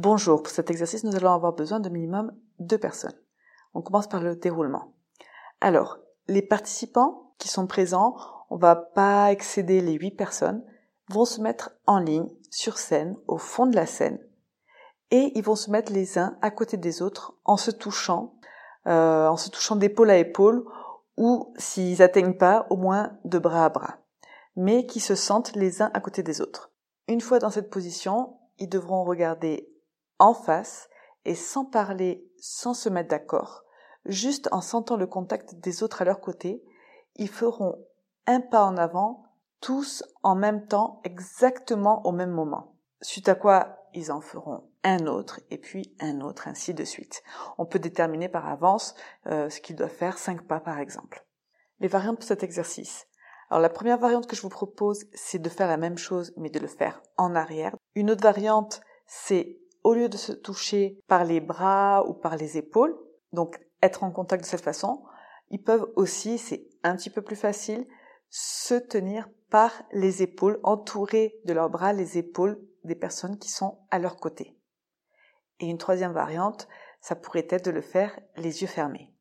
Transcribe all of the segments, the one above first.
Bonjour, pour cet exercice, nous allons avoir besoin de minimum deux personnes. On commence par le déroulement. Alors, les participants qui sont présents, on va pas excéder les huit personnes, vont se mettre en ligne, sur scène, au fond de la scène, et ils vont se mettre les uns à côté des autres en se touchant, euh, en se touchant d'épaule à épaule, ou s'ils atteignent pas, au moins de bras à bras, mais qui se sentent les uns à côté des autres. Une fois dans cette position, ils devront regarder en face et sans parler, sans se mettre d'accord, juste en sentant le contact des autres à leur côté, ils feront un pas en avant, tous en même temps, exactement au même moment. Suite à quoi ils en feront un autre et puis un autre, ainsi de suite. On peut déterminer par avance euh, ce qu'ils doivent faire, cinq pas par exemple. Les variantes pour cet exercice. Alors la première variante que je vous propose, c'est de faire la même chose mais de le faire en arrière. Une autre variante, c'est au lieu de se toucher par les bras ou par les épaules, donc être en contact de cette façon, ils peuvent aussi, c'est un petit peu plus facile, se tenir par les épaules, entourer de leurs bras les épaules des personnes qui sont à leur côté. Et une troisième variante, ça pourrait être de le faire les yeux fermés.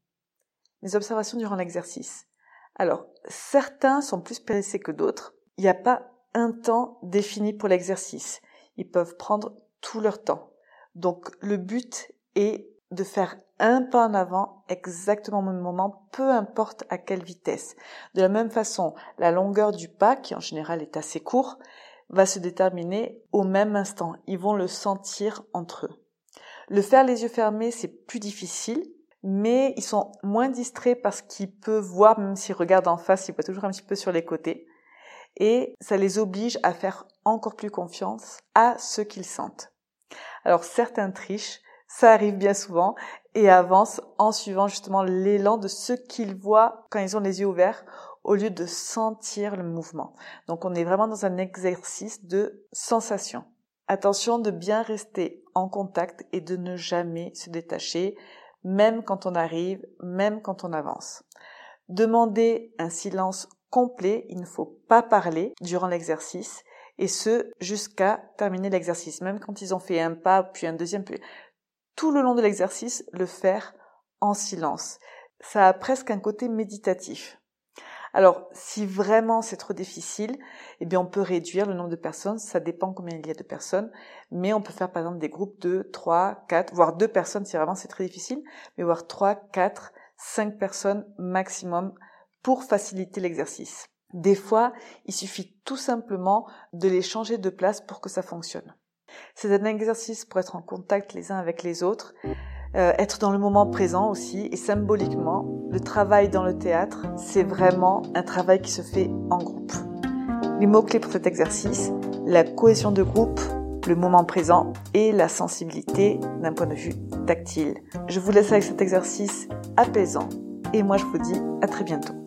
Les observations durant l'exercice. Alors, certains sont plus pressés que d'autres. Il n'y a pas un temps défini pour l'exercice. Ils peuvent prendre leur temps. Donc le but est de faire un pas en avant exactement au même moment, peu importe à quelle vitesse. De la même façon, la longueur du pas, qui en général est assez court, va se déterminer au même instant. Ils vont le sentir entre eux. Le faire les yeux fermés, c'est plus difficile, mais ils sont moins distraits parce qu'ils peuvent voir, même s'ils regardent en face, ils voient toujours un petit peu sur les côtés. Et ça les oblige à faire encore plus confiance à ce qu'ils sentent. Alors certains trichent, ça arrive bien souvent, et avancent en suivant justement l'élan de ce qu'ils voient quand ils ont les yeux ouverts, au lieu de sentir le mouvement. Donc on est vraiment dans un exercice de sensation. Attention de bien rester en contact et de ne jamais se détacher, même quand on arrive, même quand on avance. Demandez un silence complet, il ne faut pas parler durant l'exercice et ce jusqu'à terminer l'exercice. Même quand ils ont fait un pas, puis un deuxième, puis tout le long de l'exercice, le faire en silence. Ça a presque un côté méditatif. Alors, si vraiment c'est trop difficile, eh bien, on peut réduire le nombre de personnes. Ça dépend combien il y a de personnes. Mais on peut faire, par exemple, des groupes de 3, 4, voire 2 personnes si vraiment c'est très difficile. Mais voire 3, 4, 5 personnes maximum pour faciliter l'exercice. Des fois, il suffit tout simplement de les changer de place pour que ça fonctionne. C'est un exercice pour être en contact les uns avec les autres, euh, être dans le moment présent aussi, et symboliquement, le travail dans le théâtre, c'est vraiment un travail qui se fait en groupe. Les mots-clés pour cet exercice, la cohésion de groupe, le moment présent et la sensibilité d'un point de vue tactile. Je vous laisse avec cet exercice apaisant et moi je vous dis à très bientôt.